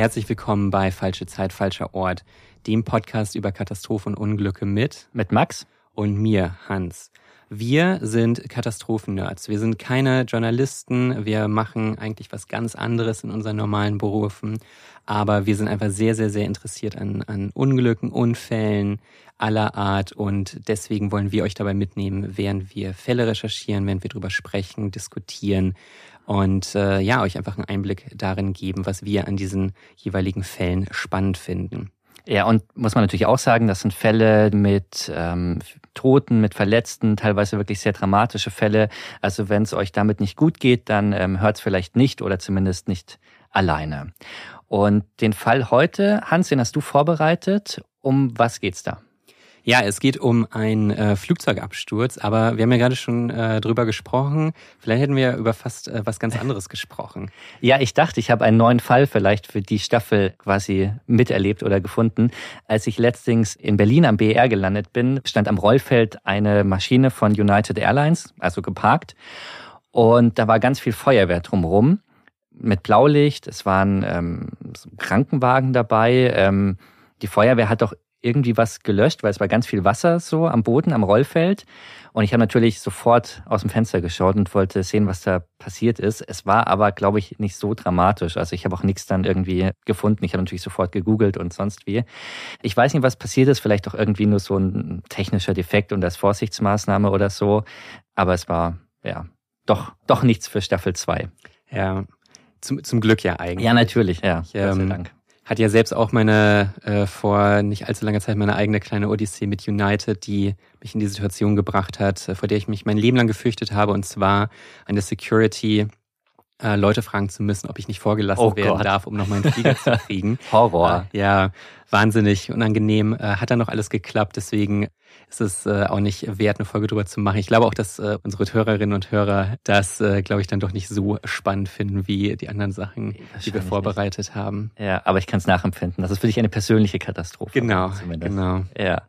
Herzlich willkommen bei Falsche Zeit, falscher Ort, dem Podcast über Katastrophen und Unglücke mit mit Max und mir, Hans. Wir sind Katastrophen-Nerds. Wir sind keine Journalisten. Wir machen eigentlich was ganz anderes in unseren normalen Berufen. Aber wir sind einfach sehr, sehr, sehr interessiert an, an Unglücken, Unfällen aller Art. Und deswegen wollen wir euch dabei mitnehmen, während wir Fälle recherchieren, während wir drüber sprechen, diskutieren und äh, ja, euch einfach einen Einblick darin geben, was wir an diesen jeweiligen Fällen spannend finden. Ja, und muss man natürlich auch sagen, das sind Fälle mit ähm, Toten, mit Verletzten, teilweise wirklich sehr dramatische Fälle. Also wenn es euch damit nicht gut geht, dann ähm, hört es vielleicht nicht oder zumindest nicht alleine. Und den Fall heute, Hans, den hast du vorbereitet. Um was geht's da? Ja, es geht um einen äh, Flugzeugabsturz, aber wir haben ja gerade schon äh, drüber gesprochen. Vielleicht hätten wir über fast äh, was ganz anderes gesprochen. Ja, ich dachte, ich habe einen neuen Fall vielleicht für die Staffel quasi miterlebt oder gefunden. Als ich letztens in Berlin am BER gelandet bin, stand am Rollfeld eine Maschine von United Airlines, also geparkt. Und da war ganz viel Feuerwehr drumherum mit Blaulicht. Es waren ähm, Krankenwagen dabei. Ähm, die Feuerwehr hat doch irgendwie was gelöscht, weil es war ganz viel Wasser so am Boden, am Rollfeld. Und ich habe natürlich sofort aus dem Fenster geschaut und wollte sehen, was da passiert ist. Es war aber, glaube ich, nicht so dramatisch. Also ich habe auch nichts dann irgendwie gefunden. Ich habe natürlich sofort gegoogelt und sonst wie. Ich weiß nicht, was passiert ist. Vielleicht auch irgendwie nur so ein technischer Defekt und als Vorsichtsmaßnahme oder so. Aber es war, ja, doch, doch nichts für Staffel 2. Ja, zum, zum Glück ja eigentlich. Ja, natürlich, ja. Ich, ähm, Dank hatte ja selbst auch meine, äh, vor nicht allzu langer Zeit meine eigene kleine Odyssee mit United, die mich in die Situation gebracht hat, äh, vor der ich mich mein Leben lang gefürchtet habe, und zwar an der Security äh, Leute fragen zu müssen, ob ich nicht vorgelassen oh werden Gott. darf, um noch meinen Flieger zu kriegen. Horror. Äh, ja, wahnsinnig unangenehm. Äh, hat dann noch alles geklappt, deswegen ist es äh, auch nicht wert, eine Folge drüber zu machen. Ich glaube auch, dass äh, unsere Hörerinnen und Hörer das, glaube ich, dann doch nicht so spannend finden wie die anderen Sachen, die wir vorbereitet nicht. haben. Ja, aber ich kann es nachempfinden. Das ist für dich eine persönliche Katastrophe. Genau, zumindest. genau. Ja.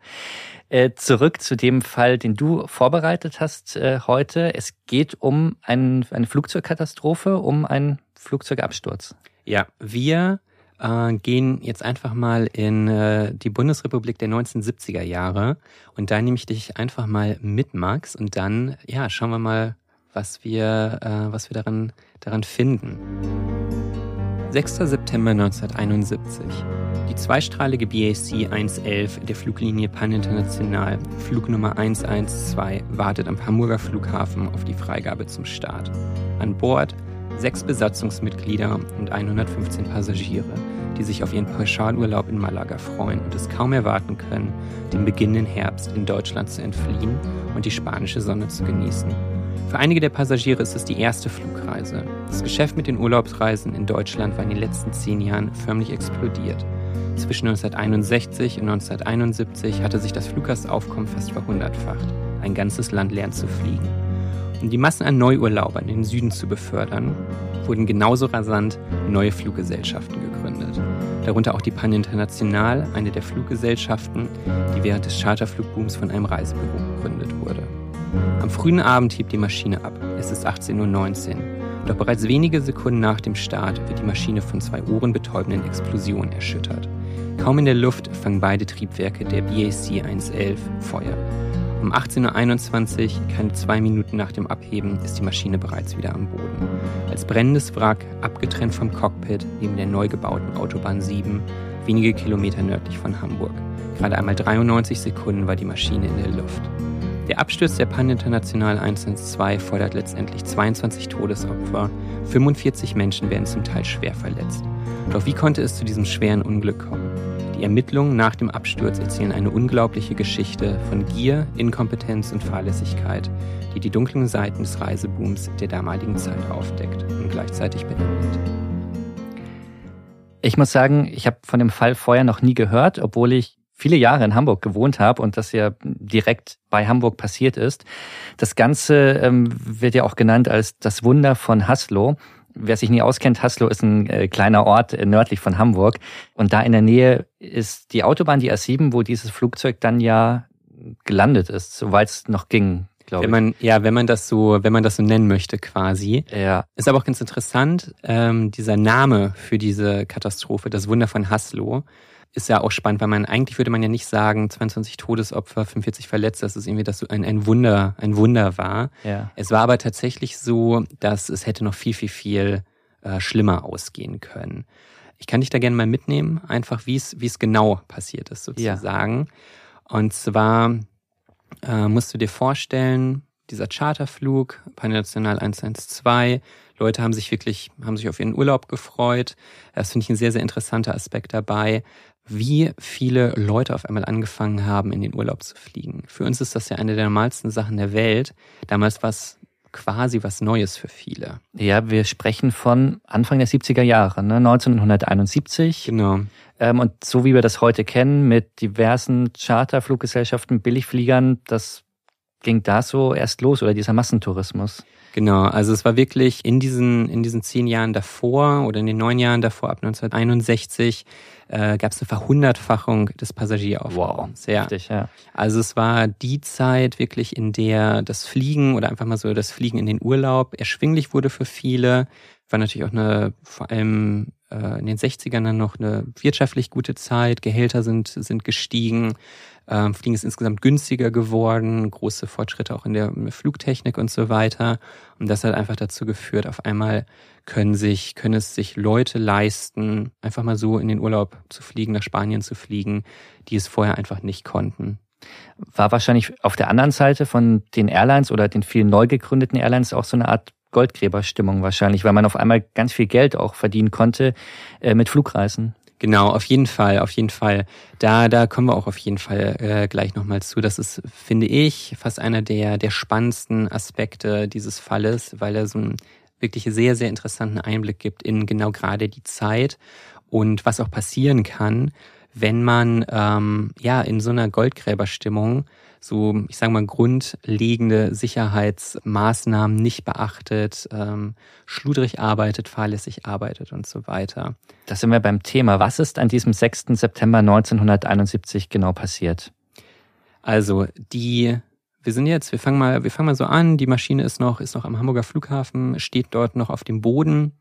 Äh, zurück zu dem Fall, den du vorbereitet hast äh, heute. Es geht um ein, eine Flugzeugkatastrophe, um einen Flugzeugabsturz. Ja, wir äh, gehen jetzt einfach mal in äh, die Bundesrepublik der 1970er Jahre und da nehme ich dich einfach mal mit, Max, und dann ja schauen wir mal, was wir, äh, was wir daran, daran finden. 6. September 1971. Die zweistrahlige BAC 111 der Fluglinie Pan International, Flugnummer 112, wartet am Hamburger Flughafen auf die Freigabe zum Start. An Bord sechs Besatzungsmitglieder und 115 Passagiere, die sich auf ihren Pauschalurlaub in Malaga freuen und es kaum erwarten können, dem beginnenden Herbst in Deutschland zu entfliehen und die spanische Sonne zu genießen. Für einige der Passagiere ist es die erste Flugreise. Das Geschäft mit den Urlaubsreisen in Deutschland war in den letzten zehn Jahren förmlich explodiert. Zwischen 1961 und 1971 hatte sich das Fluggastsaufkommen fast verhundertfacht. Ein ganzes Land lernt zu fliegen. Um die Massen an Neuurlaubern in den Süden zu befördern, wurden genauso rasant neue Fluggesellschaften gegründet. Darunter auch die Pan International, eine der Fluggesellschaften, die während des Charterflugbooms von einem Reisebüro gegründet wurde. Am frühen Abend hebt die Maschine ab. Es ist 18.19 Uhr. Doch bereits wenige Sekunden nach dem Start wird die Maschine von zwei ohrenbetäubenden Explosionen erschüttert. Kaum in der Luft fangen beide Triebwerke der BAC 111 Feuer. Um 18.21 Uhr, keine zwei Minuten nach dem Abheben, ist die Maschine bereits wieder am Boden. Als brennendes Wrack, abgetrennt vom Cockpit, neben der neu gebauten Autobahn 7, wenige Kilometer nördlich von Hamburg. Gerade einmal 93 Sekunden war die Maschine in der Luft. Der Absturz der Pan International 112 fordert letztendlich 22 Todesopfer, 45 Menschen werden zum Teil schwer verletzt. Doch wie konnte es zu diesem schweren Unglück kommen? Die Ermittlungen nach dem Absturz erzählen eine unglaubliche Geschichte von Gier, Inkompetenz und Fahrlässigkeit, die die dunklen Seiten des Reisebooms der damaligen Zeit aufdeckt und gleichzeitig beendet. Ich muss sagen, ich habe von dem Fall vorher noch nie gehört, obwohl ich viele Jahre in Hamburg gewohnt habe und das ja direkt bei Hamburg passiert ist. Das Ganze ähm, wird ja auch genannt als das Wunder von Haslo. Wer sich nie auskennt, Haslo ist ein äh, kleiner Ort äh, nördlich von Hamburg. Und da in der Nähe ist die Autobahn, die A7, wo dieses Flugzeug dann ja gelandet ist, soweit es noch ging, glaube wenn man, Ja, wenn man das so, wenn man das so nennen möchte, quasi. Ja. Ist aber auch ganz interessant, ähm, dieser Name für diese Katastrophe, das Wunder von Haslo, ist ja auch spannend, weil man eigentlich würde man ja nicht sagen, 22 Todesopfer, 45 Verletzte, dass es irgendwie das so ein, ein Wunder, ein Wunder war. Ja. Es war aber tatsächlich so, dass es hätte noch viel, viel, viel äh, schlimmer ausgehen können. Ich kann dich da gerne mal mitnehmen, einfach wie es, wie es genau passiert ist, sozusagen. Ja. Und zwar äh, musst du dir vorstellen, dieser Charterflug, Pannational 112, Leute haben sich wirklich, haben sich auf ihren Urlaub gefreut. Das finde ich ein sehr, sehr interessanter Aspekt dabei wie viele Leute auf einmal angefangen haben, in den Urlaub zu fliegen. Für uns ist das ja eine der normalsten Sachen der Welt. Damals war es quasi was Neues für viele. Ja, wir sprechen von Anfang der 70er Jahre, ne? 1971. Genau. Ähm, und so wie wir das heute kennen, mit diversen Charterfluggesellschaften, Billigfliegern, das ging da so erst los oder dieser Massentourismus. Genau, also es war wirklich in diesen, in diesen zehn Jahren davor oder in den neun Jahren davor, ab 1961, äh, gab es eine Verhundertfachung des Passagieraufkommens. Wow, ja. Richtig, ja. Also es war die Zeit wirklich, in der das Fliegen oder einfach mal so das Fliegen in den Urlaub erschwinglich wurde für viele. War natürlich auch eine, vor allem äh, in den 60ern dann noch eine wirtschaftlich gute Zeit. Gehälter sind, sind gestiegen. Ähm, Fliegen ist insgesamt günstiger geworden, große Fortschritte auch in der Flugtechnik und so weiter. Und das hat einfach dazu geführt, auf einmal können sich, können es sich Leute leisten, einfach mal so in den Urlaub zu fliegen, nach Spanien zu fliegen, die es vorher einfach nicht konnten. War wahrscheinlich auf der anderen Seite von den Airlines oder den vielen neu gegründeten Airlines auch so eine Art Goldgräberstimmung wahrscheinlich, weil man auf einmal ganz viel Geld auch verdienen konnte äh, mit Flugreisen. Genau, auf jeden Fall, auf jeden Fall. Da, da kommen wir auch auf jeden Fall äh, gleich nochmal zu. Das ist, finde ich, fast einer der, der spannendsten Aspekte dieses Falles, weil er so einen wirklich sehr, sehr interessanten Einblick gibt in genau gerade die Zeit und was auch passieren kann, wenn man ähm, ja in so einer Goldgräberstimmung so, ich sage mal, grundlegende Sicherheitsmaßnahmen nicht beachtet, ähm, schludrig arbeitet, fahrlässig arbeitet und so weiter. Da sind wir beim Thema. Was ist an diesem 6. September 1971 genau passiert? Also, die wir sind jetzt, wir fangen mal, wir fangen mal so an. Die Maschine ist noch, ist noch am Hamburger Flughafen, steht dort noch auf dem Boden,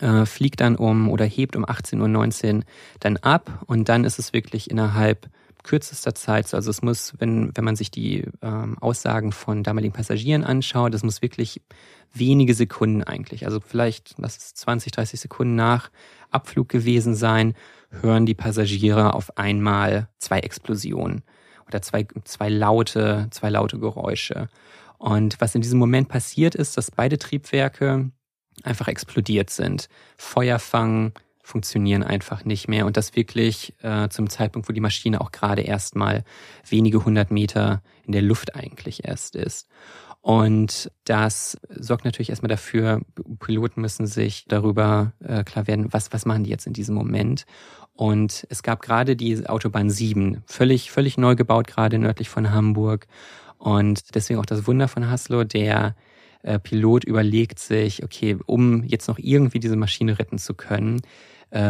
äh, fliegt dann um oder hebt um 18.19 Uhr dann ab und dann ist es wirklich innerhalb kürzester Zeit. Also es muss, wenn, wenn man sich die ähm, Aussagen von damaligen Passagieren anschaut, das muss wirklich wenige Sekunden eigentlich, also vielleicht, lass es 20, 30 Sekunden nach Abflug gewesen sein, hören die Passagiere auf einmal zwei Explosionen oder zwei, zwei laute, zwei laute Geräusche. Und was in diesem Moment passiert ist, dass beide Triebwerke einfach explodiert sind. Feuerfang, funktionieren einfach nicht mehr und das wirklich äh, zum Zeitpunkt, wo die Maschine auch gerade erstmal wenige hundert Meter in der Luft eigentlich erst ist. Und das sorgt natürlich erstmal dafür, Piloten müssen sich darüber äh, klar werden, was, was machen die jetzt in diesem Moment. Und es gab gerade die Autobahn 7, völlig, völlig neu gebaut, gerade nördlich von Hamburg. Und deswegen auch das Wunder von Haslo, der äh, Pilot überlegt sich, okay, um jetzt noch irgendwie diese Maschine retten zu können,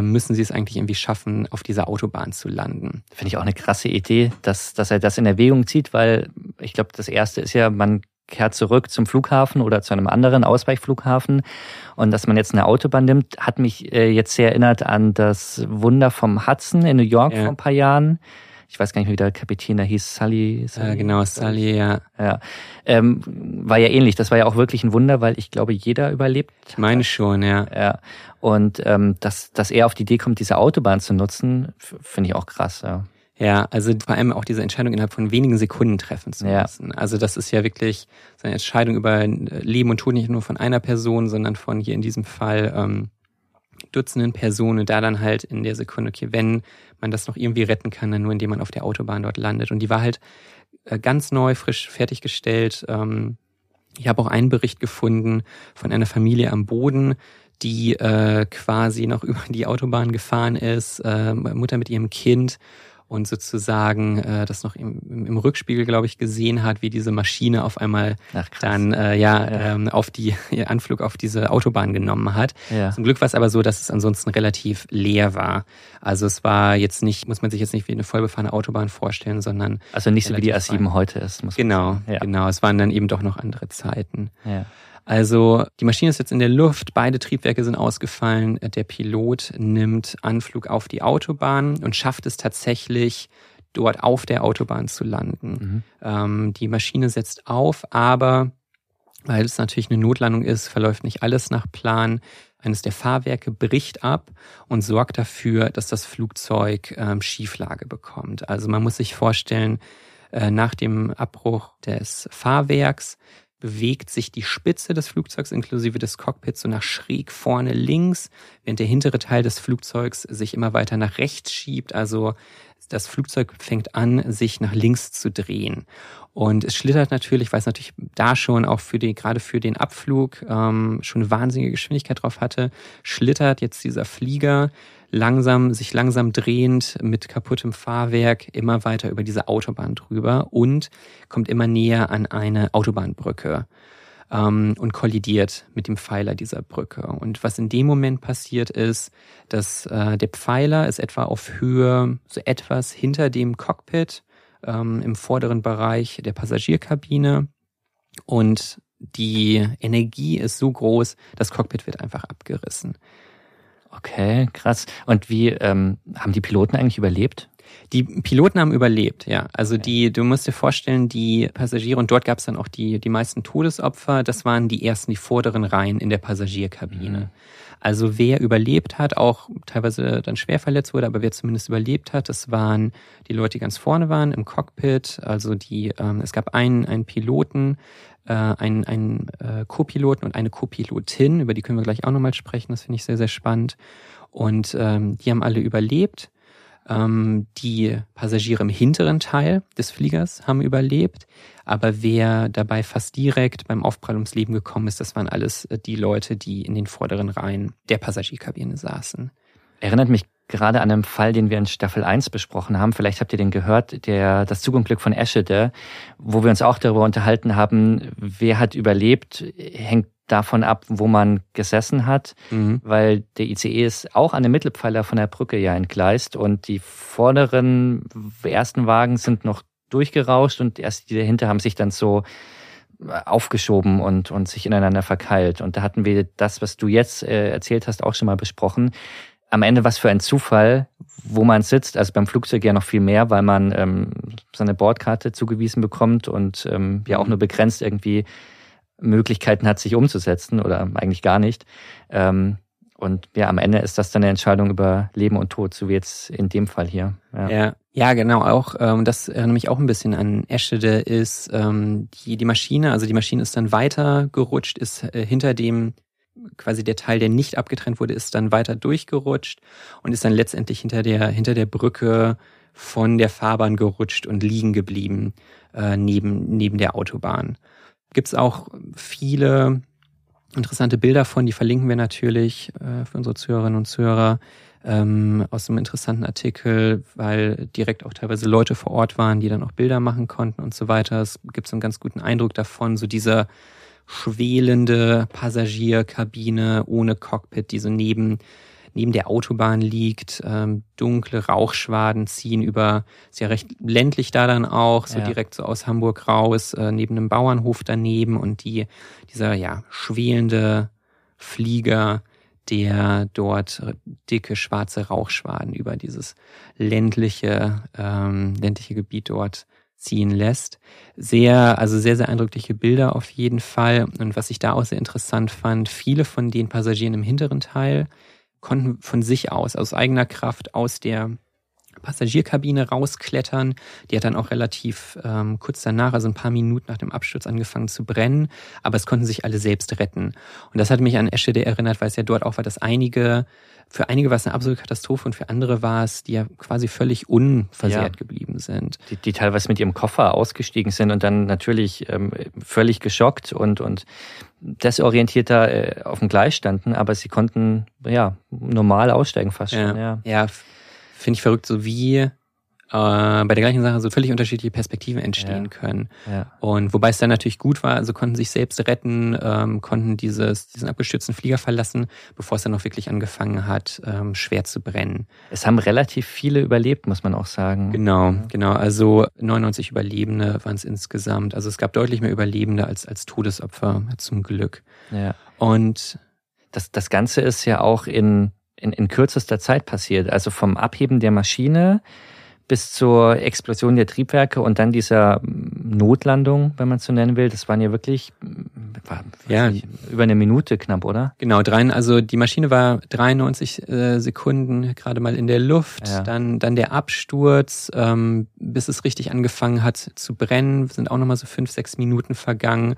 müssen sie es eigentlich irgendwie schaffen, auf dieser Autobahn zu landen. Finde ich auch eine krasse Idee, dass, dass er das in Erwägung zieht, weil ich glaube, das erste ist ja, man kehrt zurück zum Flughafen oder zu einem anderen Ausweichflughafen. Und dass man jetzt eine Autobahn nimmt, hat mich äh, jetzt sehr erinnert an das Wunder vom Hudson in New York ja. vor ein paar Jahren ich weiß gar nicht, wie der Kapitän da hieß, Sully. Sully äh, genau, Sully, ja. ja. Ähm, war ja ähnlich. Das war ja auch wirklich ein Wunder, weil ich glaube, jeder überlebt. Ich meine schon, ja. Ja. Und ähm, dass, dass er auf die Idee kommt, diese Autobahn zu nutzen, finde ich auch krass, ja. Ja, also vor allem auch diese Entscheidung innerhalb von wenigen Sekunden treffen zu müssen. Ja. Also das ist ja wirklich so eine Entscheidung über Leben und Tod nicht nur von einer Person, sondern von hier in diesem Fall ähm, Dutzenden Personen da dann halt in der Sekunde, okay, wenn man das noch irgendwie retten kann, dann nur indem man auf der Autobahn dort landet. Und die war halt äh, ganz neu, frisch fertiggestellt. Ähm, ich habe auch einen Bericht gefunden von einer Familie am Boden, die äh, quasi noch über die Autobahn gefahren ist, äh, Mutter mit ihrem Kind und sozusagen äh, das noch im, im Rückspiegel, glaube ich, gesehen hat, wie diese Maschine auf einmal Ach, dann äh, ja, ja. Ähm, auf die Anflug auf diese Autobahn genommen hat. Ja. Zum Glück war es aber so, dass es ansonsten relativ leer war. Also es war jetzt nicht, muss man sich jetzt nicht wie eine vollbefahrene Autobahn vorstellen, sondern also nicht so wie die A7 heute ist. Muss genau, ja. genau. Es waren dann eben doch noch andere Zeiten. Ja. Also die Maschine ist jetzt in der Luft, beide Triebwerke sind ausgefallen. Der Pilot nimmt Anflug auf die Autobahn und schafft es tatsächlich, dort auf der Autobahn zu landen. Mhm. Ähm, die Maschine setzt auf, aber weil es natürlich eine Notlandung ist, verläuft nicht alles nach Plan. Eines der Fahrwerke bricht ab und sorgt dafür, dass das Flugzeug ähm, Schieflage bekommt. Also man muss sich vorstellen, äh, nach dem Abbruch des Fahrwerks bewegt sich die Spitze des Flugzeugs inklusive des Cockpits so nach schräg vorne links, während der hintere Teil des Flugzeugs sich immer weiter nach rechts schiebt. Also das Flugzeug fängt an, sich nach links zu drehen. Und es schlittert natürlich, weil es natürlich da schon auch für die, gerade für den Abflug ähm, schon eine wahnsinnige Geschwindigkeit drauf hatte, schlittert jetzt dieser Flieger langsam, sich langsam drehend mit kaputtem Fahrwerk immer weiter über diese Autobahn drüber und kommt immer näher an eine Autobahnbrücke ähm, und kollidiert mit dem Pfeiler dieser Brücke. Und was in dem Moment passiert ist, dass äh, der Pfeiler ist etwa auf Höhe so etwas hinter dem Cockpit ähm, im vorderen Bereich der Passagierkabine und die Energie ist so groß, das Cockpit wird einfach abgerissen. Okay, krass. Und wie ähm, haben die Piloten eigentlich überlebt? Die Piloten haben überlebt, ja. Also die, du musst dir vorstellen, die Passagiere, und dort gab es dann auch die, die meisten Todesopfer, das waren die ersten, die vorderen Reihen in der Passagierkabine. Mhm. Also wer überlebt hat, auch teilweise dann schwer verletzt wurde, aber wer zumindest überlebt hat, das waren die Leute, die ganz vorne waren im Cockpit. Also die, ähm, es gab einen, einen Piloten, äh, einen, einen äh, Co-Piloten und eine Co-Pilotin, über die können wir gleich auch nochmal sprechen, das finde ich sehr, sehr spannend. Und ähm, die haben alle überlebt. Ähm, die Passagiere im hinteren Teil des Fliegers haben überlebt, aber wer dabei fast direkt beim Aufprall ums Leben gekommen ist, das waren alles äh, die Leute, die in den vorderen Reihen der Passagierkabine saßen. Erinnert mich gerade an einen Fall, den wir in Staffel 1 besprochen haben. Vielleicht habt ihr den gehört, der das Zugunglück von Eschede, wo wir uns auch darüber unterhalten haben, wer hat überlebt, hängt davon ab, wo man gesessen hat, mhm. weil der ICE ist auch an dem Mittelpfeiler von der Brücke ja entgleist und die vorderen ersten Wagen sind noch durchgerauscht und erst die dahinter haben sich dann so aufgeschoben und, und sich ineinander verkeilt. Und da hatten wir das, was du jetzt äh, erzählt hast, auch schon mal besprochen. Am Ende was für ein Zufall, wo man sitzt, also beim Flugzeug ja noch viel mehr, weil man ähm, seine Bordkarte zugewiesen bekommt und ähm, ja auch mhm. nur begrenzt irgendwie Möglichkeiten hat, sich umzusetzen oder eigentlich gar nicht. Ähm, und ja, am Ende ist das dann eine Entscheidung über Leben und Tod, so wie jetzt in dem Fall hier. Ja, ja, ja genau. Auch ähm, das erinnert mich auch ein bisschen an Eschede ist ähm, die die Maschine. Also die Maschine ist dann weiter gerutscht, ist äh, hinter dem quasi der Teil, der nicht abgetrennt wurde, ist dann weiter durchgerutscht und ist dann letztendlich hinter der hinter der Brücke von der Fahrbahn gerutscht und liegen geblieben äh, neben neben der Autobahn. Gibt es auch viele interessante Bilder von, die verlinken wir natürlich äh, für unsere Zuhörerinnen und Zuhörer ähm, aus einem interessanten Artikel, weil direkt auch teilweise Leute vor Ort waren, die dann auch Bilder machen konnten und so weiter. Es gibt so einen ganz guten Eindruck davon, so dieser schwelende Passagierkabine ohne Cockpit, die so neben neben der Autobahn liegt. Ähm, dunkle Rauchschwaden ziehen über, ist ja recht ländlich da dann auch, so ja. direkt so aus Hamburg raus, äh, neben einem Bauernhof daneben und die, dieser ja schwelende Flieger, der dort dicke schwarze Rauchschwaden über dieses ländliche, ähm, ländliche Gebiet dort ziehen lässt. Sehr, also sehr, sehr eindrückliche Bilder auf jeden Fall. Und was ich da auch sehr interessant fand, viele von den Passagieren im hinteren Teil konnten von sich aus, aus eigener Kraft, aus der Passagierkabine rausklettern. Die hat dann auch relativ ähm, kurz danach, also ein paar Minuten nach dem Absturz, angefangen zu brennen. Aber es konnten sich alle selbst retten. Und das hat mich an Eschede erinnert, weil es ja dort auch war, dass einige für einige war es eine absolute Katastrophe und für andere war es, die ja quasi völlig unversehrt ja. geblieben sind. Die, die teilweise mit ihrem Koffer ausgestiegen sind und dann natürlich ähm, völlig geschockt und, und desorientierter äh, auf dem Gleis standen, aber sie konnten ja normal aussteigen fast schon. Ja, ja. ja finde ich verrückt, so wie äh, bei der gleichen Sache so völlig unterschiedliche Perspektiven entstehen ja. können. Ja. Und wobei es dann natürlich gut war, also konnten sich selbst retten, ähm, konnten dieses, diesen abgestürzten Flieger verlassen, bevor es dann auch wirklich angefangen hat, ähm, schwer zu brennen. Es haben relativ viele überlebt, muss man auch sagen. Genau, ja. genau. Also 99 Überlebende waren es insgesamt. Also es gab deutlich mehr Überlebende als, als Todesopfer, zum Glück. Ja. Und das, das Ganze ist ja auch in, in, in kürzester Zeit passiert. Also vom Abheben der Maschine bis zur Explosion der Triebwerke und dann dieser Notlandung, wenn man es so nennen will, das waren ja wirklich ja. Nicht, über eine Minute knapp, oder? Genau, drei, also die Maschine war 93 äh, Sekunden gerade mal in der Luft, ja. dann, dann der Absturz, ähm, bis es richtig angefangen hat zu brennen, sind auch nochmal so fünf, sechs Minuten vergangen.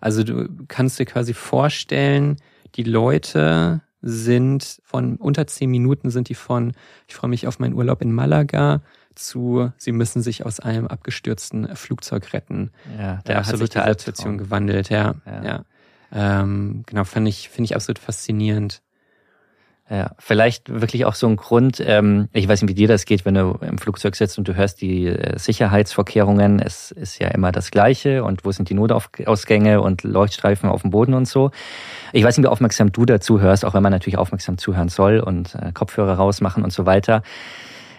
Also du kannst dir quasi vorstellen, die Leute sind von unter zehn Minuten sind die von, ich freue mich auf meinen Urlaub in Malaga, zu, sie müssen sich aus einem abgestürzten Flugzeug retten. Ja, der da hat sich die Situation gewandelt, ja. ja. ja. Ähm, genau, finde ich, finde ich absolut faszinierend. Ja, vielleicht wirklich auch so ein Grund, ähm, ich weiß nicht, wie dir das geht, wenn du im Flugzeug sitzt und du hörst die äh, Sicherheitsvorkehrungen, es ist ja immer das Gleiche und wo sind die Notausgänge und Leuchtstreifen auf dem Boden und so. Ich weiß nicht, wie aufmerksam du dazu hörst, auch wenn man natürlich aufmerksam zuhören soll und äh, Kopfhörer rausmachen und so weiter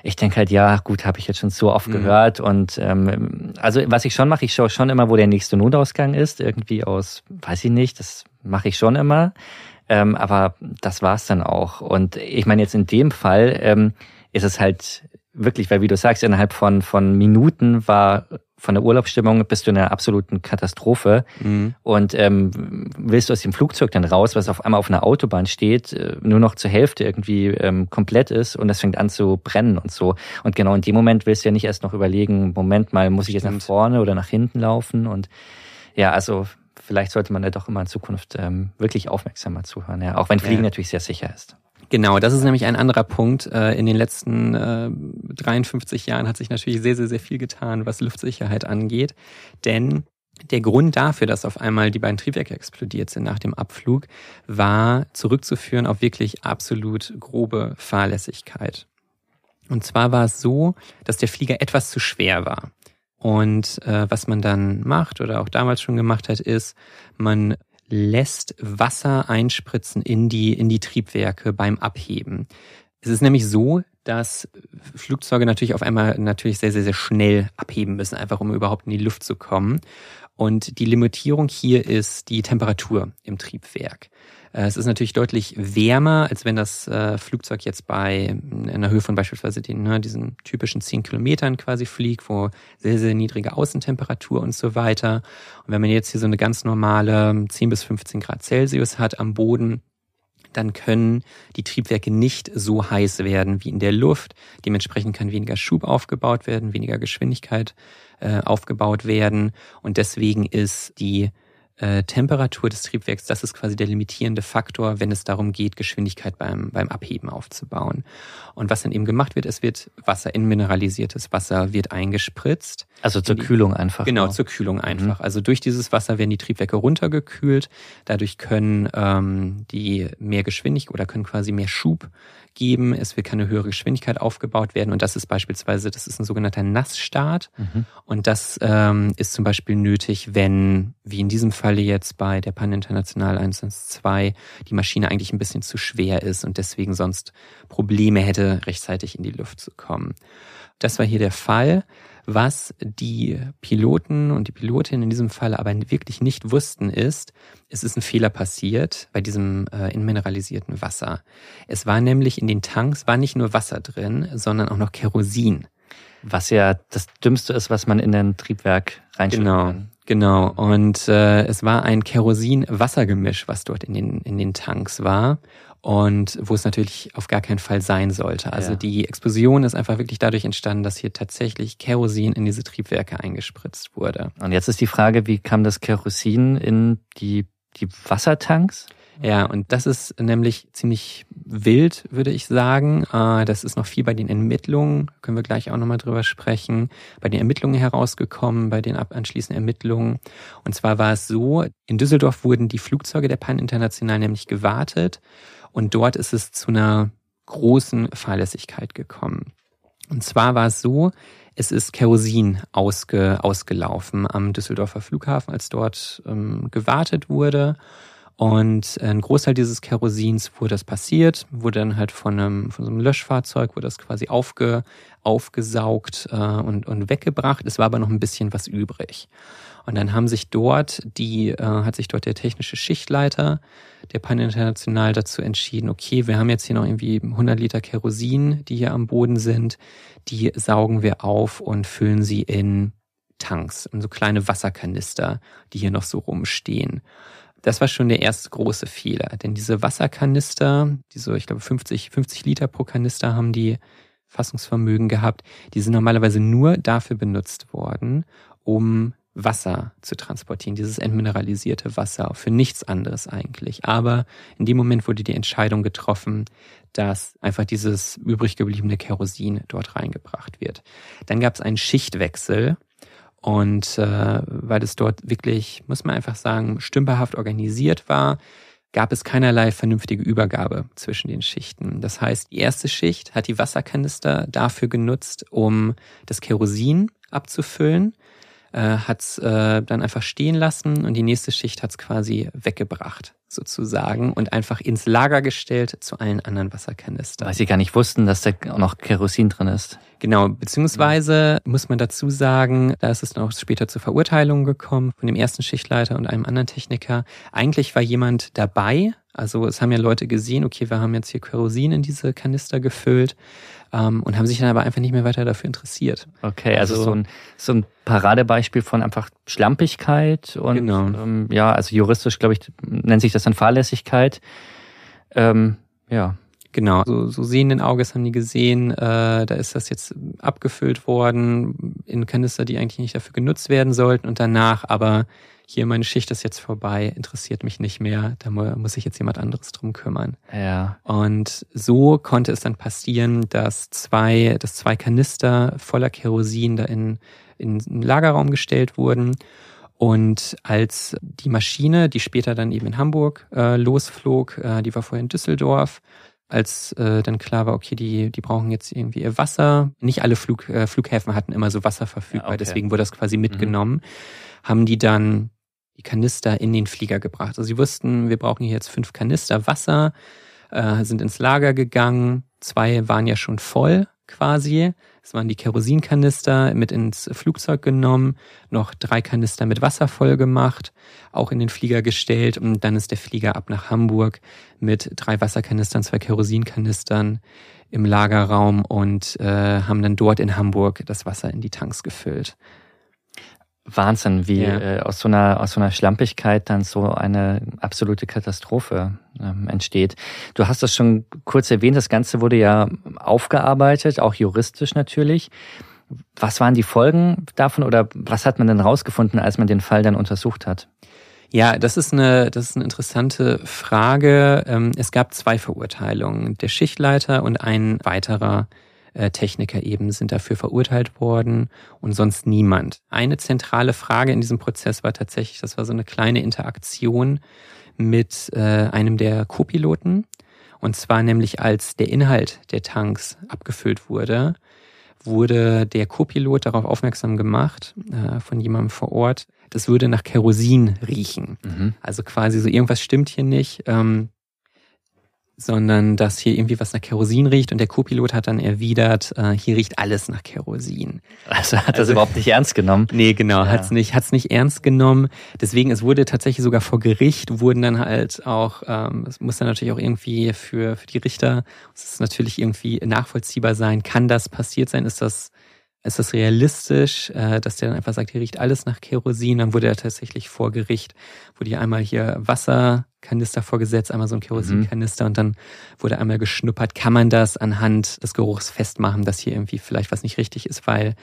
ich denke halt, ja, gut, habe ich jetzt schon so oft mhm. gehört. Und ähm, also was ich schon mache, ich schaue schon immer, wo der nächste Notausgang ist. Irgendwie aus, weiß ich nicht, das mache ich schon immer. Ähm, aber das war's dann auch. Und ich meine, jetzt in dem Fall ähm, ist es halt wirklich, weil wie du sagst, innerhalb von, von Minuten war von der Urlaubsstimmung bist du in einer absoluten Katastrophe mhm. und ähm, willst du aus dem Flugzeug dann raus, was auf einmal auf einer Autobahn steht, äh, nur noch zur Hälfte irgendwie ähm, komplett ist und es fängt an zu brennen und so. Und genau in dem Moment willst du ja nicht erst noch überlegen, Moment mal, muss ich jetzt nach vorne oder nach hinten laufen und ja, also vielleicht sollte man ja doch immer in Zukunft ähm, wirklich aufmerksamer zuhören, ja, auch wenn Fliegen ja. natürlich sehr sicher ist. Genau, das ist nämlich ein anderer Punkt. Äh, in den letzten 53 äh, Jahren hat sich natürlich sehr, sehr, sehr viel getan, was Luftsicherheit angeht. Denn der Grund dafür, dass auf einmal die beiden Triebwerke explodiert sind nach dem Abflug, war zurückzuführen auf wirklich absolut grobe Fahrlässigkeit. Und zwar war es so, dass der Flieger etwas zu schwer war. Und äh, was man dann macht oder auch damals schon gemacht hat, ist, man lässt Wasser einspritzen in die, in die Triebwerke beim Abheben. Es ist nämlich so, dass Flugzeuge natürlich auf einmal natürlich sehr, sehr, sehr schnell abheben müssen, einfach um überhaupt in die Luft zu kommen. Und die Limitierung hier ist die Temperatur im Triebwerk. Äh, es ist natürlich deutlich wärmer, als wenn das äh, Flugzeug jetzt bei einer Höhe von beispielsweise den, ne, diesen typischen 10 Kilometern quasi fliegt, wo sehr, sehr niedrige Außentemperatur und so weiter. Und wenn man jetzt hier so eine ganz normale 10 bis 15 Grad Celsius hat am Boden, dann können die Triebwerke nicht so heiß werden wie in der Luft. Dementsprechend kann weniger Schub aufgebaut werden, weniger Geschwindigkeit äh, aufgebaut werden. Und deswegen ist die äh, Temperatur des Triebwerks, das ist quasi der limitierende Faktor, wenn es darum geht, Geschwindigkeit beim, beim Abheben aufzubauen. Und was dann eben gemacht wird, es wird Wasser in mineralisiertes Wasser wird eingespritzt. Also zur die, Kühlung einfach. Genau, auch. zur Kühlung mhm. einfach. Mhm. Also durch dieses Wasser werden die Triebwerke runtergekühlt. Dadurch können ähm, die mehr Geschwindigkeit oder können quasi mehr Schub geben. Es wird keine höhere Geschwindigkeit aufgebaut werden. Und das ist beispielsweise, das ist ein sogenannter Nassstart. Mhm. Und das ähm, ist zum Beispiel nötig, wenn, wie in diesem Falle jetzt bei der Pan International 112, die Maschine eigentlich ein bisschen zu schwer ist und deswegen sonst Probleme hätte, rechtzeitig in die Luft zu kommen. Das war hier der Fall. Was die Piloten und die Pilotin in diesem Fall aber wirklich nicht wussten, ist, es ist ein Fehler passiert bei diesem äh, inmineralisierten Wasser. Es war nämlich in den Tanks, war nicht nur Wasser drin, sondern auch noch Kerosin. Was ja das Dümmste ist, was man in ein Triebwerk reinschütten genau. kann. Genau, und äh, es war ein Kerosin-Wassergemisch, was dort in den, in den Tanks war und wo es natürlich auf gar keinen Fall sein sollte. Also ja. die Explosion ist einfach wirklich dadurch entstanden, dass hier tatsächlich Kerosin in diese Triebwerke eingespritzt wurde. Und jetzt ist die Frage, wie kam das Kerosin in die, die Wassertanks? Ja, und das ist nämlich ziemlich wild, würde ich sagen. Äh, das ist noch viel bei den Ermittlungen, können wir gleich auch nochmal drüber sprechen, bei den Ermittlungen herausgekommen, bei den anschließenden Ermittlungen. Und zwar war es so, in Düsseldorf wurden die Flugzeuge der Pan International nämlich gewartet und dort ist es zu einer großen Fahrlässigkeit gekommen. Und zwar war es so, es ist Kerosin ausge, ausgelaufen am Düsseldorfer Flughafen, als dort ähm, gewartet wurde. Und ein Großteil dieses Kerosins, wo das passiert, wurde dann halt von einem, von so einem Löschfahrzeug, wurde das quasi aufge, aufgesaugt äh, und, und weggebracht. Es war aber noch ein bisschen was übrig. Und dann haben sich dort die, äh, hat sich dort der technische Schichtleiter der Pan International dazu entschieden, okay, wir haben jetzt hier noch irgendwie 100 Liter Kerosin, die hier am Boden sind, die saugen wir auf und füllen sie in Tanks, in so kleine Wasserkanister, die hier noch so rumstehen. Das war schon der erste große Fehler, denn diese Wasserkanister, die so, ich glaube, 50, 50 Liter pro Kanister haben die Fassungsvermögen gehabt, die sind normalerweise nur dafür benutzt worden, um Wasser zu transportieren, dieses entmineralisierte Wasser, für nichts anderes eigentlich. Aber in dem Moment wurde die Entscheidung getroffen, dass einfach dieses übrig gebliebene Kerosin dort reingebracht wird. Dann gab es einen Schichtwechsel und äh, weil es dort wirklich, muss man einfach sagen, stümperhaft organisiert war, gab es keinerlei vernünftige Übergabe zwischen den Schichten. Das heißt, die erste Schicht hat die Wasserkanister dafür genutzt, um das Kerosin abzufüllen äh, hat es äh, dann einfach stehen lassen und die nächste Schicht hat es quasi weggebracht sozusagen und einfach ins Lager gestellt zu allen anderen Wasserkanistern. Weil sie gar nicht wussten, dass da auch noch Kerosin drin ist. Genau, beziehungsweise muss man dazu sagen, da ist es dann auch später zur Verurteilung gekommen von dem ersten Schichtleiter und einem anderen Techniker. Eigentlich war jemand dabei, also es haben ja Leute gesehen, okay, wir haben jetzt hier Kerosin in diese Kanister gefüllt ähm, und haben sich dann aber einfach nicht mehr weiter dafür interessiert. Okay, also, also so, ein, so ein Paradebeispiel von einfach Schlampigkeit und genau. ähm, ja, also juristisch, glaube ich, nennt sich das dann Fahrlässigkeit. Ähm, ja. Genau, so, so sehenden Auges haben die gesehen, äh, da ist das jetzt abgefüllt worden in Kanister, die eigentlich nicht dafür genutzt werden sollten und danach aber hier meine Schicht ist jetzt vorbei, interessiert mich nicht mehr, da muss sich jetzt jemand anderes drum kümmern. Ja. Und so konnte es dann passieren, dass zwei, dass zwei Kanister voller Kerosin da in, in einen Lagerraum gestellt wurden. Und als die Maschine, die später dann eben in Hamburg äh, losflog, äh, die war vorher in Düsseldorf, als äh, dann klar war, okay, die, die brauchen jetzt irgendwie ihr Wasser. Nicht alle Flug, äh, Flughäfen hatten immer so Wasser verfügbar, ja, okay. deswegen wurde das quasi mhm. mitgenommen. Mhm. Haben die dann die Kanister in den Flieger gebracht. Also sie wussten, wir brauchen hier jetzt fünf Kanister Wasser, äh, sind ins Lager gegangen. Zwei waren ja schon voll quasi. Es waren die Kerosinkanister mit ins Flugzeug genommen, noch drei Kanister mit Wasser voll gemacht, auch in den Flieger gestellt und dann ist der Flieger ab nach Hamburg mit drei Wasserkanistern, zwei Kerosinkanistern im Lagerraum und äh, haben dann dort in Hamburg das Wasser in die Tanks gefüllt. Wahnsinn, wie ja. äh, aus so einer aus so einer Schlampigkeit dann so eine absolute Katastrophe ähm, entsteht. Du hast das schon kurz erwähnt, das Ganze wurde ja aufgearbeitet, auch juristisch natürlich. Was waren die Folgen davon oder was hat man denn rausgefunden, als man den Fall dann untersucht hat? Ja, das ist eine, das ist eine interessante Frage. Ähm, es gab zwei Verurteilungen, der Schichtleiter und ein weiterer Techniker eben sind dafür verurteilt worden und sonst niemand. Eine zentrale Frage in diesem Prozess war tatsächlich, das war so eine kleine Interaktion mit äh, einem der Co-Piloten. Und zwar nämlich als der Inhalt der Tanks abgefüllt wurde, wurde der Co-Pilot darauf aufmerksam gemacht äh, von jemandem vor Ort, das würde nach Kerosin riechen. Mhm. Also quasi so irgendwas stimmt hier nicht. Ähm, sondern dass hier irgendwie was nach Kerosin riecht und der Co-Pilot hat dann erwidert, äh, hier riecht alles nach Kerosin. Also hat das also, überhaupt nicht ernst genommen? Nee, genau, ja. hat's nicht, hat's nicht ernst genommen. Deswegen, es wurde tatsächlich sogar vor Gericht wurden dann halt auch, ähm, es muss dann natürlich auch irgendwie für, für die Richter, es ist natürlich irgendwie nachvollziehbar sein, kann das passiert sein, ist das ist das realistisch, äh, dass der dann einfach sagt, hier riecht alles nach Kerosin. Dann wurde er tatsächlich vor Gericht, wurde hier einmal hier Wasserkanister vorgesetzt, einmal so ein Kerosinkanister mhm. und dann wurde einmal geschnuppert. Kann man das anhand des Geruchs festmachen, dass hier irgendwie vielleicht was nicht richtig ist, weil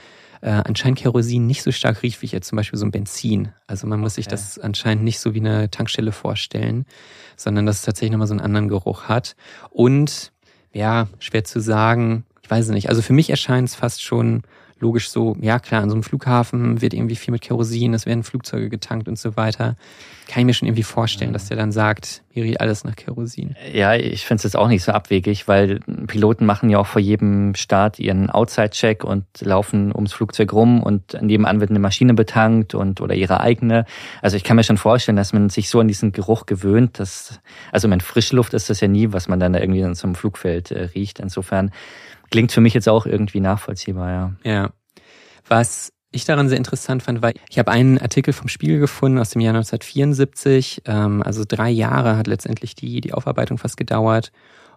äh, anscheinend Kerosin nicht so stark riecht wie jetzt zum Beispiel so ein Benzin. Also man muss okay. sich das anscheinend nicht so wie eine Tankstelle vorstellen, sondern dass es tatsächlich nochmal so einen anderen Geruch hat. Und ja, schwer zu sagen, ich weiß es nicht. Also für mich erscheint es fast schon logisch so, ja klar, an so einem Flughafen wird irgendwie viel mit Kerosin, es werden Flugzeuge getankt und so weiter. Kann ich mir schon irgendwie vorstellen, dass der dann sagt, hier riecht alles nach Kerosin. Ja, ich finde es jetzt auch nicht so abwegig, weil Piloten machen ja auch vor jedem Start ihren Outside-Check und laufen ums Flugzeug rum und nebenan wird eine Maschine betankt und oder ihre eigene. Also ich kann mir schon vorstellen, dass man sich so an diesen Geruch gewöhnt, dass, also mein Frischluft ist das ja nie, was man dann da irgendwie zum Flugfeld äh, riecht. Insofern Klingt für mich jetzt auch irgendwie nachvollziehbar, ja. Ja. Was ich daran sehr interessant fand, war, ich habe einen Artikel vom Spiegel gefunden aus dem Jahr 1974. Ähm, also drei Jahre hat letztendlich die, die Aufarbeitung fast gedauert.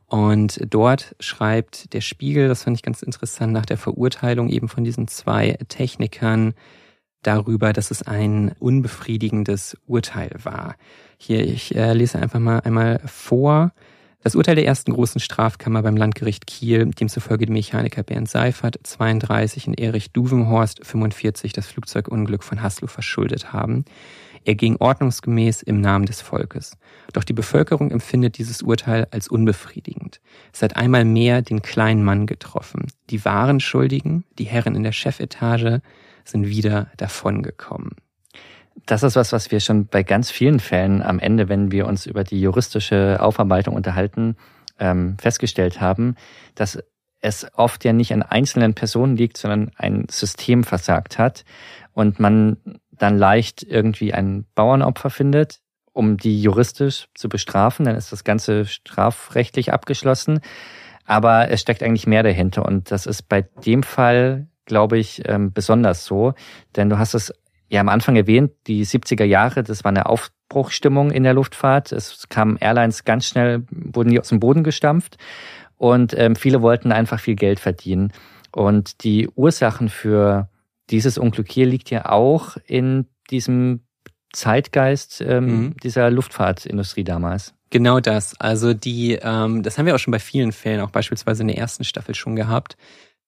Und dort schreibt der Spiegel, das fand ich ganz interessant, nach der Verurteilung eben von diesen zwei Technikern darüber, dass es ein unbefriedigendes Urteil war. Hier, ich äh, lese einfach mal einmal vor. Das Urteil der ersten großen Strafkammer beim Landgericht Kiel, demzufolge die Mechaniker Bernd Seifert, 32 und Erich Duvenhorst, 45, das Flugzeugunglück von Haslo verschuldet haben. Er ging ordnungsgemäß im Namen des Volkes. Doch die Bevölkerung empfindet dieses Urteil als unbefriedigend. Es hat einmal mehr den kleinen Mann getroffen. Die wahren Schuldigen, die Herren in der Chefetage, sind wieder davongekommen das ist was, was wir schon bei ganz vielen Fällen am Ende, wenn wir uns über die juristische Aufarbeitung unterhalten, ähm, festgestellt haben, dass es oft ja nicht an einzelnen Personen liegt, sondern ein System versagt hat und man dann leicht irgendwie ein Bauernopfer findet, um die juristisch zu bestrafen, dann ist das Ganze strafrechtlich abgeschlossen. Aber es steckt eigentlich mehr dahinter. Und das ist bei dem Fall, glaube ich, ähm, besonders so, denn du hast es ja am Anfang erwähnt, die 70er Jahre, das war eine Aufbruchstimmung in der Luftfahrt. Es kamen Airlines ganz schnell, wurden die aus dem Boden gestampft und ähm, viele wollten einfach viel Geld verdienen. Und die Ursachen für dieses Unglück hier liegt ja auch in diesem Zeitgeist ähm, mhm. dieser Luftfahrtindustrie damals. Genau das. Also die, ähm, das haben wir auch schon bei vielen Fällen, auch beispielsweise in der ersten Staffel schon gehabt.